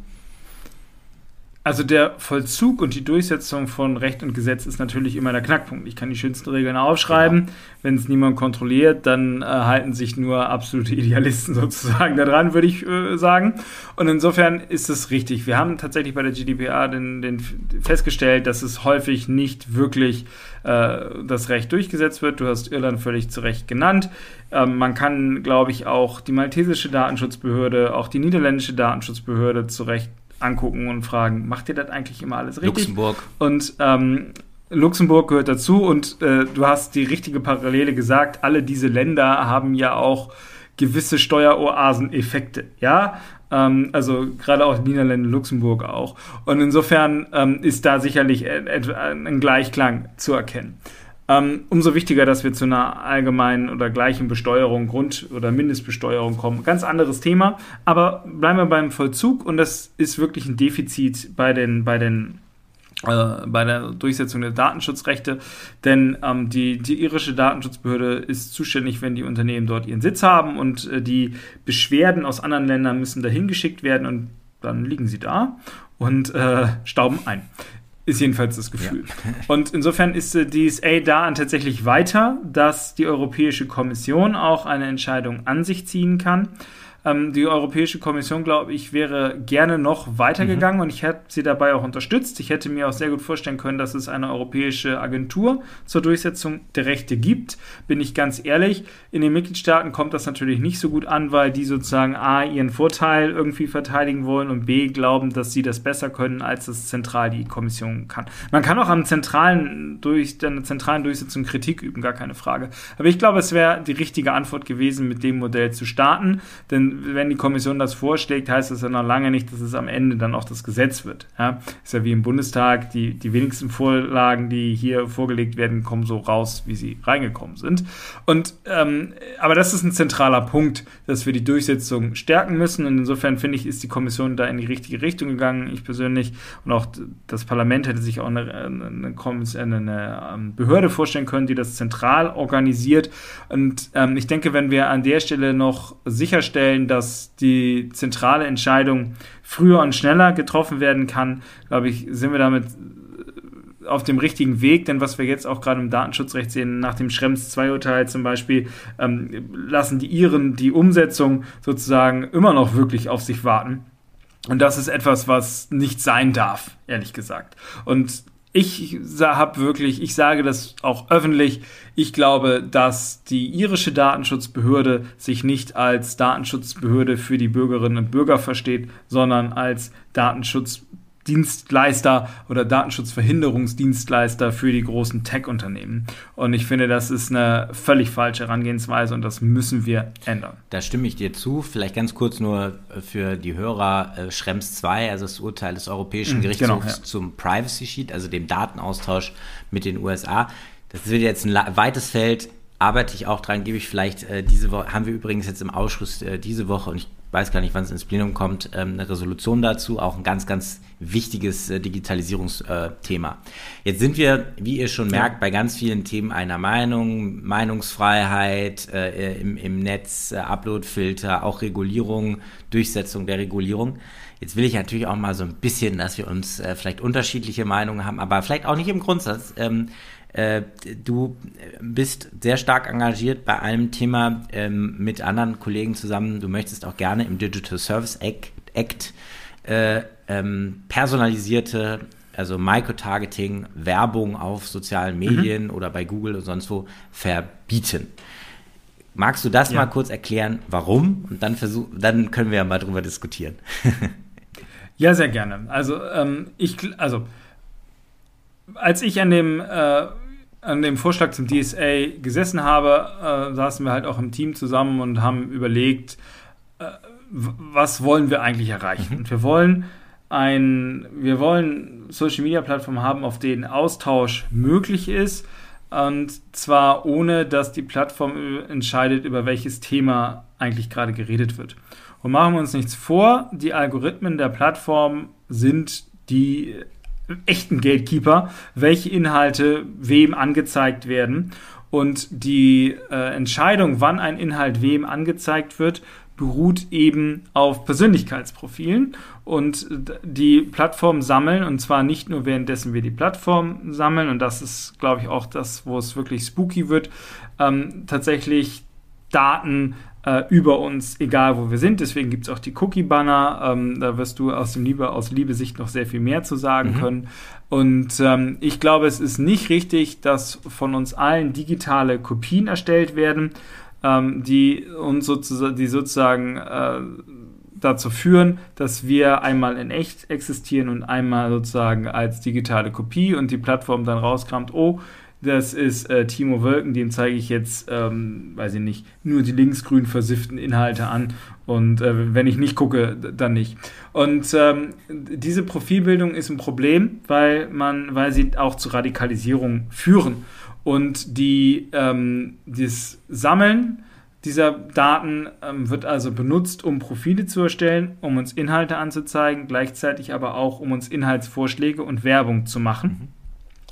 Also der Vollzug und die Durchsetzung von Recht und Gesetz ist natürlich immer der Knackpunkt. Ich kann die schönsten Regeln aufschreiben. Genau. Wenn es niemand kontrolliert, dann äh, halten sich nur absolute Idealisten sozusagen daran, würde ich äh, sagen. Und insofern ist es richtig. Wir haben tatsächlich bei der GDPR den, den festgestellt, dass es häufig nicht wirklich äh, das Recht durchgesetzt wird. Du hast Irland völlig zu Recht genannt. Ähm, man kann, glaube ich, auch die maltesische Datenschutzbehörde, auch die niederländische Datenschutzbehörde zu Recht angucken und fragen, macht ihr das eigentlich immer alles richtig? Luxemburg. Und ähm, Luxemburg gehört dazu und äh, du hast die richtige Parallele gesagt. Alle diese Länder haben ja auch gewisse Steueroasen-Effekte. Ja, ähm, also gerade auch Niederlande, Luxemburg auch. Und insofern ähm, ist da sicherlich ein Gleichklang zu erkennen. Ähm, umso wichtiger, dass wir zu einer allgemeinen oder gleichen Besteuerung, Grund- oder Mindestbesteuerung kommen. Ganz anderes Thema, aber bleiben wir beim Vollzug. Und das ist wirklich ein Defizit bei den, bei den äh, bei der Durchsetzung der Datenschutzrechte, denn ähm, die, die irische Datenschutzbehörde ist zuständig, wenn die Unternehmen dort ihren Sitz haben. Und äh, die Beschwerden aus anderen Ländern müssen dahin geschickt werden. Und dann liegen sie da und äh, stauben ein. Ist jedenfalls das Gefühl. Ja. Und insofern ist äh, DSA da tatsächlich weiter, dass die Europäische Kommission auch eine Entscheidung an sich ziehen kann. Ähm, die Europäische Kommission, glaube ich, wäre gerne noch weitergegangen mhm. und ich hätte sie dabei auch unterstützt. Ich hätte mir auch sehr gut vorstellen können, dass es eine europäische Agentur zur Durchsetzung der Rechte gibt. Bin ich ganz ehrlich, in den Mitgliedstaaten kommt das natürlich nicht so gut an, weil die sozusagen A, ihren Vorteil irgendwie verteidigen wollen und B, glauben, dass sie das besser können, als das zentral die Kommission kann. Man kann auch am zentralen, durch, der zentralen Durchsetzung Kritik üben, gar keine Frage. Aber ich glaube, es wäre die richtige Antwort gewesen, mit dem Modell zu starten, denn wenn die Kommission das vorschlägt, heißt das ja noch lange nicht, dass es am Ende dann auch das Gesetz wird. Ja? Ist ja wie im Bundestag, die, die wenigsten Vorlagen, die hier vorgelegt werden, kommen so raus, wie sie reingekommen sind. Und ähm, aber das ist ein zentraler Punkt, dass wir die Durchsetzung stärken müssen. Und insofern finde ich, ist die Kommission da in die richtige Richtung gegangen. Ich persönlich und auch das Parlament hätte sich auch eine, eine, eine, ähm, Behörde vorstellen können, die das zentral organisiert. Und ähm, ich denke, wenn wir an der Stelle noch sicherstellen, sicherstellen, dass die zentrale Entscheidung früher und schneller getroffen werden kann, glaube ich, sind wir damit auf dem richtigen Weg, denn was wir jetzt auch gerade im Datenschutzrecht sehen, nach dem Schrems II-Urteil zum Beispiel, ähm, lassen die Iren die Umsetzung sozusagen immer noch wirklich auf sich warten. Und das ist etwas, was nicht sein darf, ehrlich gesagt. Und ich habe wirklich, ich sage das auch öffentlich, ich glaube, dass die irische Datenschutzbehörde sich nicht als Datenschutzbehörde für die Bürgerinnen und Bürger versteht, sondern als Datenschutzbehörde Dienstleister oder Datenschutzverhinderungsdienstleister für die großen Tech-Unternehmen. Und ich finde, das ist eine völlig falsche Herangehensweise und das müssen wir ändern. Da stimme ich dir zu. Vielleicht ganz kurz nur für die Hörer äh, Schrems 2, also das Urteil des Europäischen mhm, Gerichtshofs genau, ja. zum Privacy Sheet, also dem Datenaustausch mit den USA. Das wird jetzt ein weites Feld arbeite ich auch dran, gebe ich vielleicht äh, diese Woche, haben wir übrigens jetzt im Ausschuss äh, diese Woche und ich weiß gar nicht, wann es ins Plenum kommt, ähm, eine Resolution dazu, auch ein ganz, ganz wichtiges äh, Digitalisierungsthema. Jetzt sind wir, wie ihr schon merkt, bei ganz vielen Themen einer Meinung, Meinungsfreiheit äh, im, im Netz, äh, Uploadfilter, auch Regulierung, Durchsetzung der Regulierung. Jetzt will ich natürlich auch mal so ein bisschen, dass wir uns vielleicht unterschiedliche Meinungen haben, aber vielleicht auch nicht im Grundsatz. Äh, du bist sehr stark engagiert bei einem Thema ähm, mit anderen Kollegen zusammen. Du möchtest auch gerne im Digital Service Act, Act äh, ähm, personalisierte, also Microtargeting, Werbung auf sozialen mhm. Medien mhm. oder bei Google und sonst wo verbieten. Magst du das ja. mal kurz erklären, warum? Und dann versuch, dann können wir ja mal drüber diskutieren. ja, sehr gerne. Also ähm, ich, also als ich an dem äh, an dem Vorschlag zum DSA gesessen habe, äh, saßen wir halt auch im Team zusammen und haben überlegt, äh, was wollen wir eigentlich erreichen? Mhm. Und wir wollen ein, wir wollen Social Media Plattformen haben, auf denen Austausch möglich ist. Und zwar ohne, dass die Plattform entscheidet, über welches Thema eigentlich gerade geredet wird. Und machen wir uns nichts vor, die Algorithmen der Plattform sind die echten Gatekeeper, welche Inhalte wem angezeigt werden. Und die äh, Entscheidung, wann ein Inhalt wem angezeigt wird, beruht eben auf Persönlichkeitsprofilen und die Plattformen sammeln und zwar nicht nur währenddessen wir die Plattform sammeln und das ist, glaube ich, auch das, wo es wirklich spooky wird, ähm, tatsächlich Daten äh, über uns, egal wo wir sind. Deswegen gibt es auch die Cookie-Banner. Ähm, da wirst du aus, dem Liebe, aus Liebe-Sicht noch sehr viel mehr zu sagen mhm. können. Und ähm, ich glaube, es ist nicht richtig, dass von uns allen digitale Kopien erstellt werden, ähm, die uns sozusagen, die sozusagen äh, dazu führen, dass wir einmal in echt existieren und einmal sozusagen als digitale Kopie und die Plattform dann rauskramt, oh, das ist äh, Timo Wölken, dem zeige ich jetzt, ähm, weiß ich nicht, nur die linksgrün versifften Inhalte an und äh, wenn ich nicht gucke, dann nicht. Und ähm, diese Profilbildung ist ein Problem, weil man, weil sie auch zu Radikalisierung führen. Und die, ähm, das Sammeln dieser Daten ähm, wird also benutzt, um Profile zu erstellen, um uns Inhalte anzuzeigen, gleichzeitig aber auch, um uns Inhaltsvorschläge und Werbung zu machen. Mhm.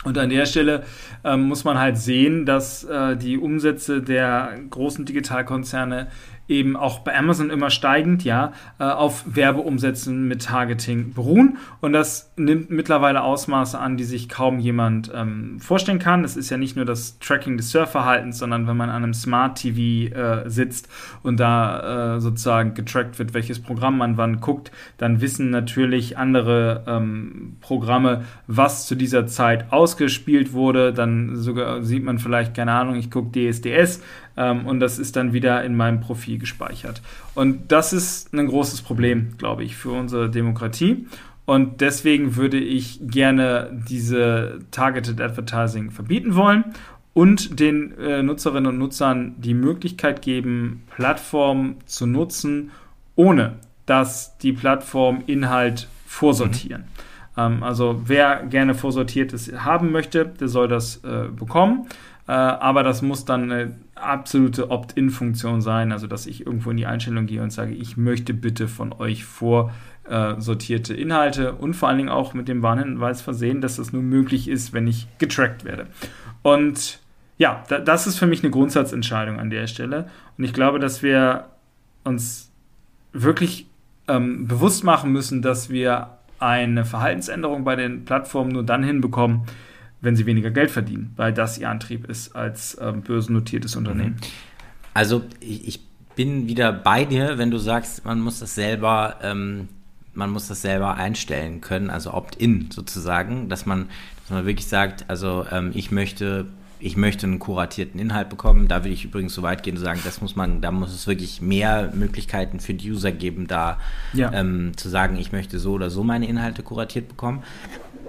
Und an der Stelle ähm, muss man halt sehen, dass äh, die Umsätze der großen Digitalkonzerne eben auch bei Amazon immer steigend, ja, äh, auf Werbeumsätzen mit Targeting beruhen. Und das nimmt mittlerweile Ausmaße an, die sich kaum jemand ähm, vorstellen kann. Das ist ja nicht nur das Tracking des Surfverhaltens, sondern wenn man an einem Smart TV äh, sitzt und da äh, sozusagen getrackt wird, welches Programm man wann guckt, dann wissen natürlich andere ähm, Programme, was zu dieser Zeit ausgespielt wurde. Dann sogar sieht man vielleicht, keine Ahnung, ich gucke DSDS ähm, und das ist dann wieder in meinem Profil gespeichert. Und das ist ein großes Problem, glaube ich, für unsere Demokratie. Und deswegen würde ich gerne diese Targeted Advertising verbieten wollen und den äh, Nutzerinnen und Nutzern die Möglichkeit geben, Plattformen zu nutzen, ohne dass die Plattform Inhalt vorsortieren. Mhm. Ähm, also wer gerne vorsortiertes haben möchte, der soll das äh, bekommen. Äh, aber das muss dann eine absolute Opt-in-Funktion sein, also dass ich irgendwo in die Einstellung gehe und sage, ich möchte bitte von euch vorsortierte Inhalte und vor allen Dingen auch mit dem Warnhinweis versehen, dass das nur möglich ist, wenn ich getrackt werde. Und ja, das ist für mich eine Grundsatzentscheidung an der Stelle. Und ich glaube, dass wir uns wirklich ähm, bewusst machen müssen, dass wir eine Verhaltensänderung bei den Plattformen nur dann hinbekommen, wenn sie weniger Geld verdienen, weil das ihr Antrieb ist als ähm, börsennotiertes Unternehmen. Mhm. Also ich, ich, bin wieder bei dir, wenn du sagst, man muss das selber, ähm, man muss das selber einstellen können, also opt-in sozusagen, dass man, dass man wirklich sagt, also ähm, ich möchte ich möchte einen kuratierten Inhalt bekommen. Da will ich übrigens so weit gehen und sagen, das muss man, da muss es wirklich mehr Möglichkeiten für die User geben, da ja. ähm, zu sagen, ich möchte so oder so meine Inhalte kuratiert bekommen.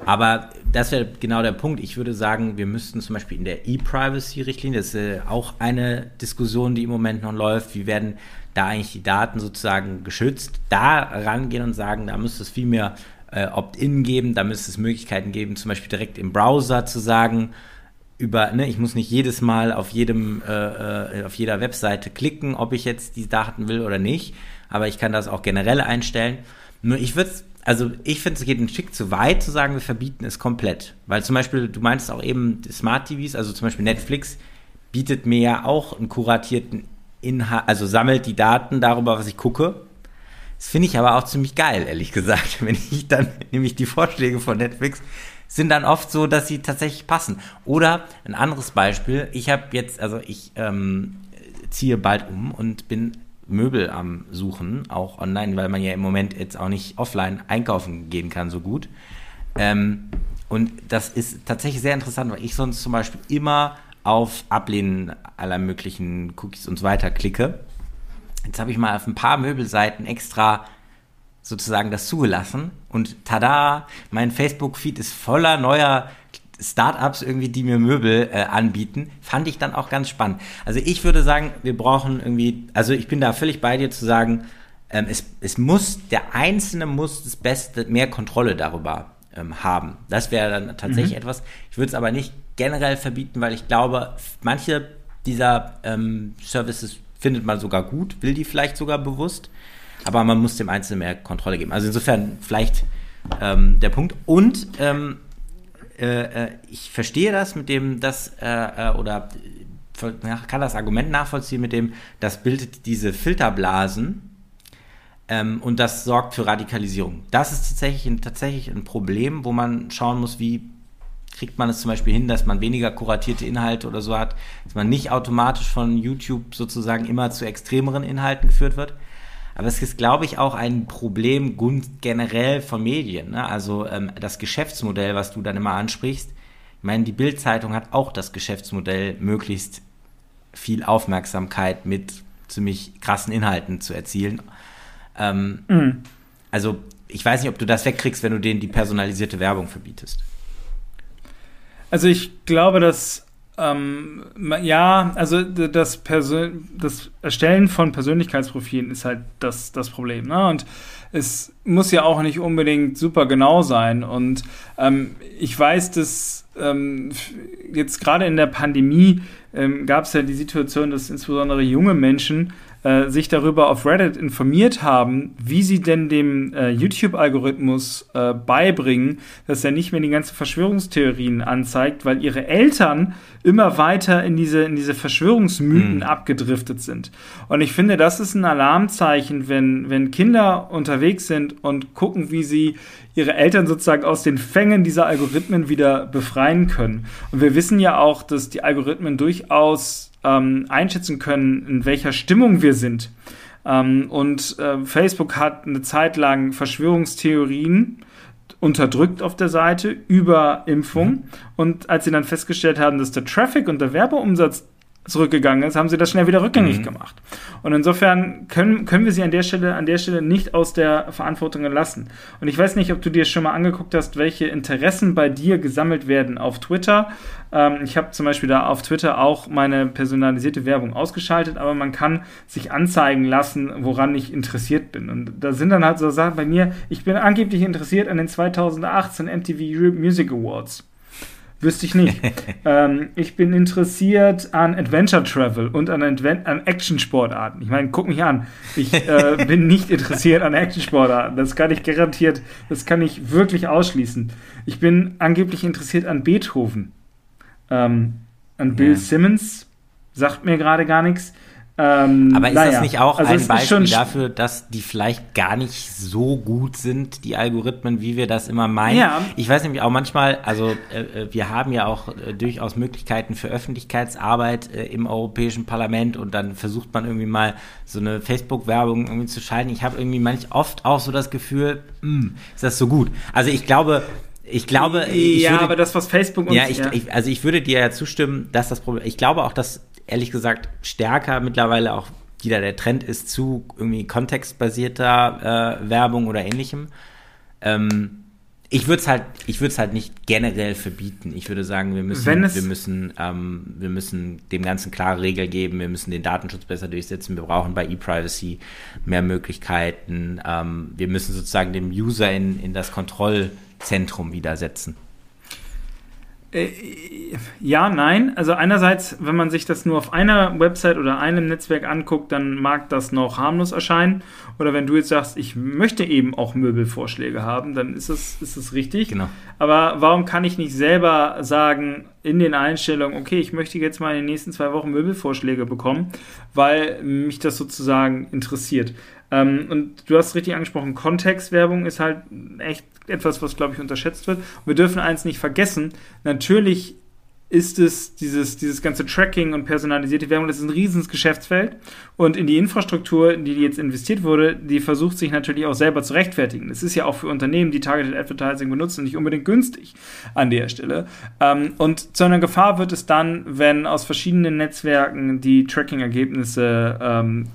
Aber das wäre genau der Punkt. Ich würde sagen, wir müssten zum Beispiel in der E-Privacy-Richtlinie, das ist auch eine Diskussion, die im Moment noch läuft, wie werden da eigentlich die Daten sozusagen geschützt, da rangehen und sagen, da müsste es viel mehr äh, Opt-in geben, da müsste es Möglichkeiten geben, zum Beispiel direkt im Browser zu sagen, über, ne, ich muss nicht jedes Mal auf jedem, äh, äh auf jeder Webseite klicken, ob ich jetzt die Daten will oder nicht, aber ich kann das auch generell einstellen. Nur ich würde es also ich finde, es geht ein Stück zu weit zu sagen, wir verbieten es komplett. Weil zum Beispiel, du meinst auch eben Smart TVs, also zum Beispiel Netflix bietet mir ja auch einen kuratierten Inhalt, also sammelt die Daten darüber, was ich gucke. Das finde ich aber auch ziemlich geil, ehrlich gesagt. Wenn ich dann, nämlich die Vorschläge von Netflix sind dann oft so, dass sie tatsächlich passen. Oder ein anderes Beispiel, ich habe jetzt, also ich ähm, ziehe bald um und bin Möbel am Suchen, auch online, weil man ja im Moment jetzt auch nicht offline einkaufen gehen kann so gut. Ähm, und das ist tatsächlich sehr interessant, weil ich sonst zum Beispiel immer auf Ablehnen aller möglichen Cookies und so weiter klicke. Jetzt habe ich mal auf ein paar Möbelseiten extra sozusagen das zugelassen und tada, mein Facebook-Feed ist voller neuer Startups irgendwie, die mir Möbel äh, anbieten, fand ich dann auch ganz spannend. Also ich würde sagen, wir brauchen irgendwie, also ich bin da völlig bei dir zu sagen, ähm, es, es muss, der Einzelne muss das Beste, mehr Kontrolle darüber ähm, haben. Das wäre dann tatsächlich mhm. etwas. Ich würde es aber nicht generell verbieten, weil ich glaube, manche dieser ähm, Services findet man sogar gut, will die vielleicht sogar bewusst, aber man muss dem Einzelnen mehr Kontrolle geben. Also insofern vielleicht ähm, der Punkt. Und ähm, äh, äh, ich verstehe das mit dem, das äh, äh oder kann das Argument nachvollziehen mit dem, das bildet diese Filterblasen ähm, und das sorgt für Radikalisierung. Das ist tatsächlich ein, tatsächlich ein Problem, wo man schauen muss, wie kriegt man es zum Beispiel hin, dass man weniger kuratierte Inhalte oder so hat, dass man nicht automatisch von YouTube sozusagen immer zu extremeren Inhalten geführt wird. Aber es ist, glaube ich, auch ein Problem generell von Medien. Ne? Also ähm, das Geschäftsmodell, was du dann immer ansprichst. Ich meine, die Bild-Zeitung hat auch das Geschäftsmodell, möglichst viel Aufmerksamkeit mit ziemlich krassen Inhalten zu erzielen. Ähm, mhm. Also ich weiß nicht, ob du das wegkriegst, wenn du denen die personalisierte Werbung verbietest. Also ich glaube, dass ähm, ja, also das, das Erstellen von Persönlichkeitsprofilen ist halt das, das Problem. Ne? Und es muss ja auch nicht unbedingt super genau sein. Und ähm, ich weiß, dass ähm, jetzt gerade in der Pandemie ähm, gab es ja die Situation, dass insbesondere junge Menschen äh, sich darüber auf Reddit informiert haben, wie sie denn dem äh, YouTube-Algorithmus äh, beibringen, dass er nicht mehr die ganzen Verschwörungstheorien anzeigt, weil ihre Eltern immer weiter in diese, in diese Verschwörungsmythen mhm. abgedriftet sind. Und ich finde, das ist ein Alarmzeichen, wenn, wenn Kinder unterwegs sind und gucken, wie sie ihre Eltern sozusagen aus den Fängen dieser Algorithmen wieder befreien können. Und wir wissen ja auch, dass die Algorithmen durchaus ähm, einschätzen können, in welcher Stimmung wir sind. Ähm, und äh, Facebook hat eine Zeit lang Verschwörungstheorien unterdrückt auf der Seite über Impfung. Mhm. Und als sie dann festgestellt haben, dass der Traffic und der Werbeumsatz zurückgegangen ist, haben sie das schnell wieder rückgängig mhm. gemacht. Und insofern können, können wir sie an der Stelle, an der Stelle nicht aus der Verantwortung entlassen. Und ich weiß nicht, ob du dir schon mal angeguckt hast, welche Interessen bei dir gesammelt werden auf Twitter. Ähm, ich habe zum Beispiel da auf Twitter auch meine personalisierte Werbung ausgeschaltet, aber man kann sich anzeigen lassen, woran ich interessiert bin. Und da sind dann halt so Sachen bei mir, ich bin angeblich interessiert an den 2018 MTV Music Awards. Wüsste ich nicht. ähm, ich bin interessiert an Adventure Travel und an, Advent an Action-Sportarten. Ich meine, guck mich an. Ich äh, bin nicht interessiert an Action-Sportarten. Das kann ich garantiert, das kann ich wirklich ausschließen. Ich bin angeblich interessiert an Beethoven. Ähm, an Bill ja. Simmons. Sagt mir gerade gar nichts. Ähm, Aber ist naja. das nicht auch also ein Beispiel dafür, dass die vielleicht gar nicht so gut sind, die Algorithmen, wie wir das immer meinen? Ja. Ich weiß nämlich auch manchmal, also äh, äh, wir haben ja auch äh, durchaus Möglichkeiten für Öffentlichkeitsarbeit äh, im Europäischen Parlament und dann versucht man irgendwie mal so eine Facebook-Werbung irgendwie zu schalten. Ich habe irgendwie manch oft auch so das Gefühl, mh, hm, ist das so gut? Also ich glaube, ich glaube, ich ja, würde, aber das, was Facebook uns, ja, ich, ja. Ich, also ich würde dir ja zustimmen, dass das Problem, ich glaube auch, dass ehrlich gesagt stärker mittlerweile auch wieder der Trend ist zu irgendwie kontextbasierter äh, Werbung oder ähnlichem. Ähm, ich würde es halt, ich würde es halt nicht generell verbieten. Ich würde sagen, wir müssen, wir müssen, ähm, wir müssen dem Ganzen klare Regeln geben. Wir müssen den Datenschutz besser durchsetzen. Wir brauchen bei E-Privacy mehr Möglichkeiten. Ähm, wir müssen sozusagen dem User in, in das Kontrollzentrum wieder setzen. Äh, ja, nein. Also einerseits, wenn man sich das nur auf einer Website oder einem Netzwerk anguckt, dann mag das noch harmlos erscheinen. Oder wenn du jetzt sagst, ich möchte eben auch Möbelvorschläge haben, dann ist es ist das richtig. Genau. Aber warum kann ich nicht selber sagen in den Einstellungen, okay, ich möchte jetzt mal in den nächsten zwei Wochen Möbelvorschläge bekommen, weil mich das sozusagen interessiert. Ähm, und du hast richtig angesprochen, Kontextwerbung ist halt echt etwas, was, glaube ich, unterschätzt wird. Und wir dürfen eins nicht vergessen, natürlich ist es dieses, dieses ganze Tracking und personalisierte Werbung, das ist ein riesiges Geschäftsfeld. Und in die Infrastruktur, in die jetzt investiert wurde, die versucht sich natürlich auch selber zu rechtfertigen. Das ist ja auch für Unternehmen, die Targeted Advertising benutzen, nicht unbedingt günstig an der Stelle. Ähm, und zu einer Gefahr wird es dann, wenn aus verschiedenen Netzwerken die Tracking-Ergebnisse ähm,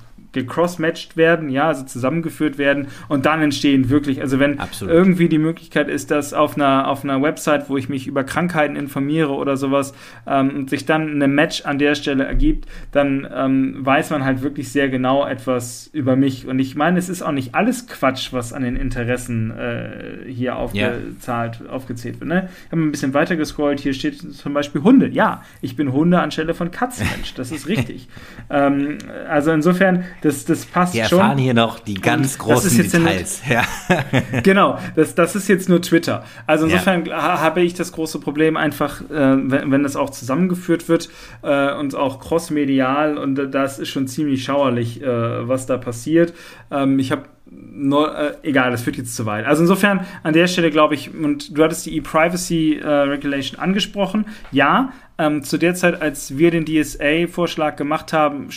gecrossmatched werden, ja, also zusammengeführt werden und dann entstehen wirklich, also wenn Absolut. irgendwie die Möglichkeit ist, dass auf einer, auf einer Website, wo ich mich über Krankheiten informiere oder sowas, ähm, sich dann eine Match an der Stelle ergibt, dann ähm, weiß man halt wirklich sehr genau etwas über mich. Und ich meine, es ist auch nicht alles Quatsch, was an den Interessen äh, hier aufgezahlt, yeah. aufgezählt wird. Ne? Ich habe ein bisschen weiter gescrollt, hier steht zum Beispiel Hunde. Ja, ich bin Hunde anstelle von Katzenmensch, das ist richtig. ähm, also insofern, das, das passt Wir schon. Wir erfahren hier noch die ganz großen Details. Ja. genau, das, das ist jetzt nur Twitter. Also insofern ja. habe ich das große Problem einfach, äh, wenn, wenn das auch zusammengeführt wird äh, und auch crossmedial und das ist schon ziemlich schauerlich, äh, was da passiert. Ähm, ich habe No, äh, egal, das führt jetzt zu weit. Also insofern an der Stelle glaube ich, und du hattest die E-Privacy äh, Regulation angesprochen. Ja, ähm, zu der Zeit, als wir den DSA-Vorschlag gemacht haben,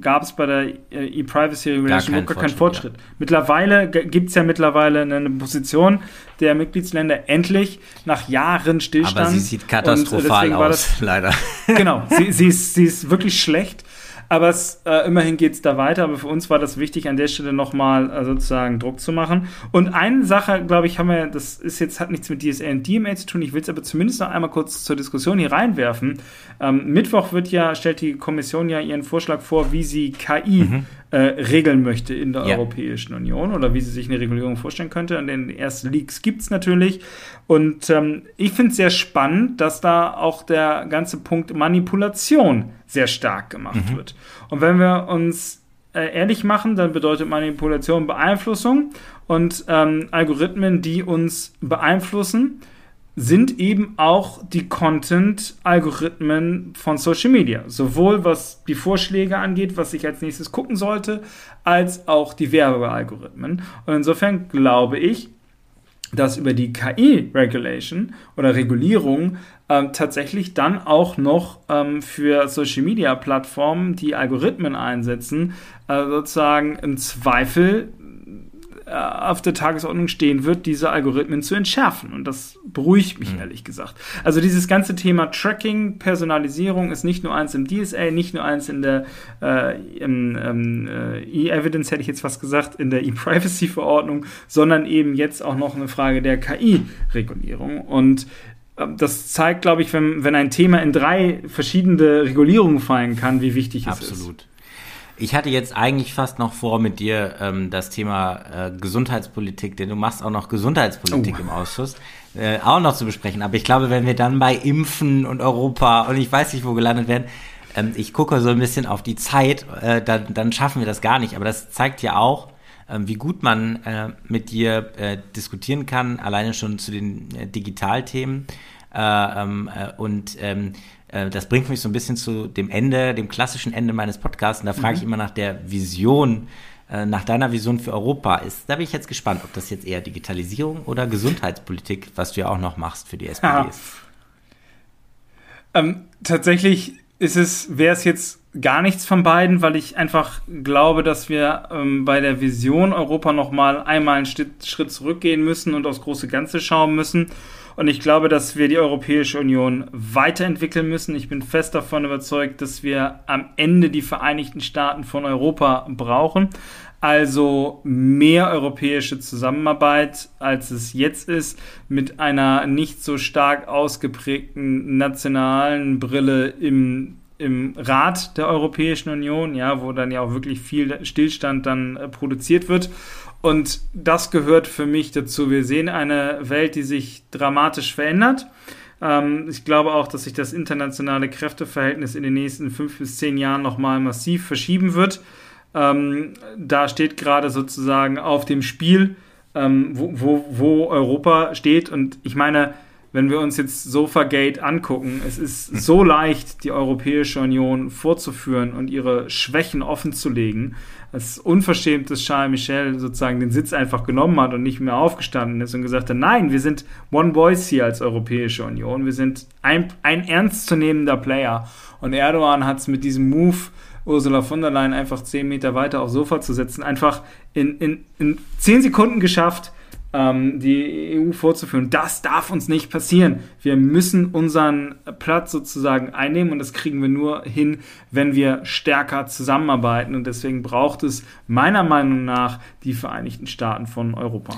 gab es bei der äh, E-Privacy Regulation gar, gar keinen Fortschritt. Ja. Mittlerweile gibt es ja mittlerweile eine Position der Mitgliedsländer endlich nach Jahren Stillstand. Aber sie sieht katastrophal aus, das, leider. Genau, sie, sie, ist, sie ist wirklich schlecht. Aber es, äh, immerhin geht es da weiter. Aber für uns war das wichtig, an der Stelle nochmal äh, sozusagen Druck zu machen. Und eine Sache, glaube ich, haben wir, das ist jetzt, hat nichts mit DSA und DMA zu tun. Ich will es aber zumindest noch einmal kurz zur Diskussion hier reinwerfen. Ähm, Mittwoch wird ja, stellt die Kommission ja ihren Vorschlag vor, wie sie KI mhm äh, regeln möchte in der ja. Europäischen Union oder wie sie sich eine Regulierung vorstellen könnte. Und den ersten Leaks gibt es natürlich. Und ähm, ich finde es sehr spannend, dass da auch der ganze Punkt Manipulation sehr stark gemacht mhm. wird. Und wenn wir uns äh, ehrlich machen, dann bedeutet Manipulation Beeinflussung und ähm, Algorithmen, die uns beeinflussen sind eben auch die Content-Algorithmen von Social Media. Sowohl was die Vorschläge angeht, was ich als nächstes gucken sollte, als auch die Werbealgorithmen. Und insofern glaube ich, dass über die KI-Regulation oder Regulierung ähm, tatsächlich dann auch noch ähm, für Social Media Plattformen, die Algorithmen einsetzen, äh, sozusagen im Zweifel auf der Tagesordnung stehen wird, diese Algorithmen zu entschärfen. Und das beruhigt mich mhm. ehrlich gesagt. Also dieses ganze Thema Tracking, Personalisierung ist nicht nur eins im DSA, nicht nur eins in der äh, im, ähm, äh, E-Evidence, hätte ich jetzt fast gesagt, in der E-Privacy-Verordnung, sondern eben jetzt auch noch eine Frage der KI-Regulierung. Und ähm, das zeigt, glaube ich, wenn, wenn ein Thema in drei verschiedene Regulierungen fallen kann, wie wichtig es Absolut. ist. Absolut. Ich hatte jetzt eigentlich fast noch vor, mit dir ähm, das Thema äh, Gesundheitspolitik, denn du machst auch noch Gesundheitspolitik oh. im Ausschuss, äh, auch noch zu besprechen. Aber ich glaube, wenn wir dann bei Impfen und Europa und ich weiß nicht, wo gelandet werden, ähm, ich gucke so ein bisschen auf die Zeit, äh, dann, dann schaffen wir das gar nicht. Aber das zeigt ja auch, ähm, wie gut man äh, mit dir äh, diskutieren kann, alleine schon zu den äh, Digitalthemen. Äh, ähm, äh, und ähm, äh, das bringt mich so ein bisschen zu dem Ende, dem klassischen Ende meines Podcasts. Und da frage mhm. ich immer nach der Vision, äh, nach deiner Vision für Europa ist. Da bin ich jetzt gespannt, ob das jetzt eher Digitalisierung oder Gesundheitspolitik, was du ja auch noch machst für die SPD ja. ist. Ähm, tatsächlich ist es, wäre es jetzt gar nichts von beiden, weil ich einfach glaube, dass wir ähm, bei der Vision Europa noch mal einmal einen Schritt, Schritt zurückgehen müssen und aufs große Ganze schauen müssen und ich glaube, dass wir die Europäische Union weiterentwickeln müssen. Ich bin fest davon überzeugt, dass wir am Ende die Vereinigten Staaten von Europa brauchen. Also mehr europäische Zusammenarbeit, als es jetzt ist, mit einer nicht so stark ausgeprägten nationalen Brille im im Rat der Europäischen Union, ja, wo dann ja auch wirklich viel Stillstand dann äh, produziert wird. Und das gehört für mich dazu. Wir sehen eine Welt, die sich dramatisch verändert. Ähm, ich glaube auch, dass sich das internationale Kräfteverhältnis in den nächsten fünf bis zehn Jahren nochmal massiv verschieben wird. Ähm, da steht gerade sozusagen auf dem Spiel, ähm, wo, wo, wo Europa steht. Und ich meine, wenn wir uns jetzt Sofagate angucken, es ist hm. so leicht, die Europäische Union vorzuführen und ihre Schwächen offenzulegen. Es ist unverschämt, dass Charles Michel sozusagen den Sitz einfach genommen hat und nicht mehr aufgestanden ist und gesagt hat, nein, wir sind One Voice hier als Europäische Union. Wir sind ein, ein ernstzunehmender Player. Und Erdogan hat es mit diesem Move Ursula von der Leyen einfach zehn Meter weiter aufs Sofa zu setzen, einfach in, in, in zehn Sekunden geschafft, ähm, die EU vorzuführen. Das darf uns nicht passieren. Wir müssen unseren Platz sozusagen einnehmen und das kriegen wir nur hin, wenn wir stärker zusammenarbeiten. Und deswegen braucht es meiner Meinung nach die Vereinigten Staaten von Europa.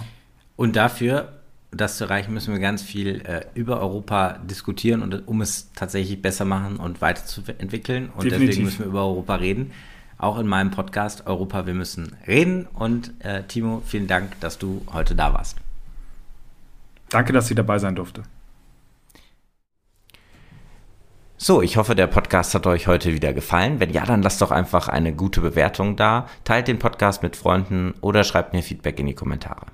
Und dafür das zu erreichen, müssen wir ganz viel äh, über Europa diskutieren und um es tatsächlich besser machen und weiterzuentwickeln. Und Definitiv. deswegen müssen wir über Europa reden auch in meinem Podcast Europa, wir müssen reden. Und äh, Timo, vielen Dank, dass du heute da warst. Danke, dass ich dabei sein durfte. So, ich hoffe, der Podcast hat euch heute wieder gefallen. Wenn ja, dann lasst doch einfach eine gute Bewertung da, teilt den Podcast mit Freunden oder schreibt mir Feedback in die Kommentare.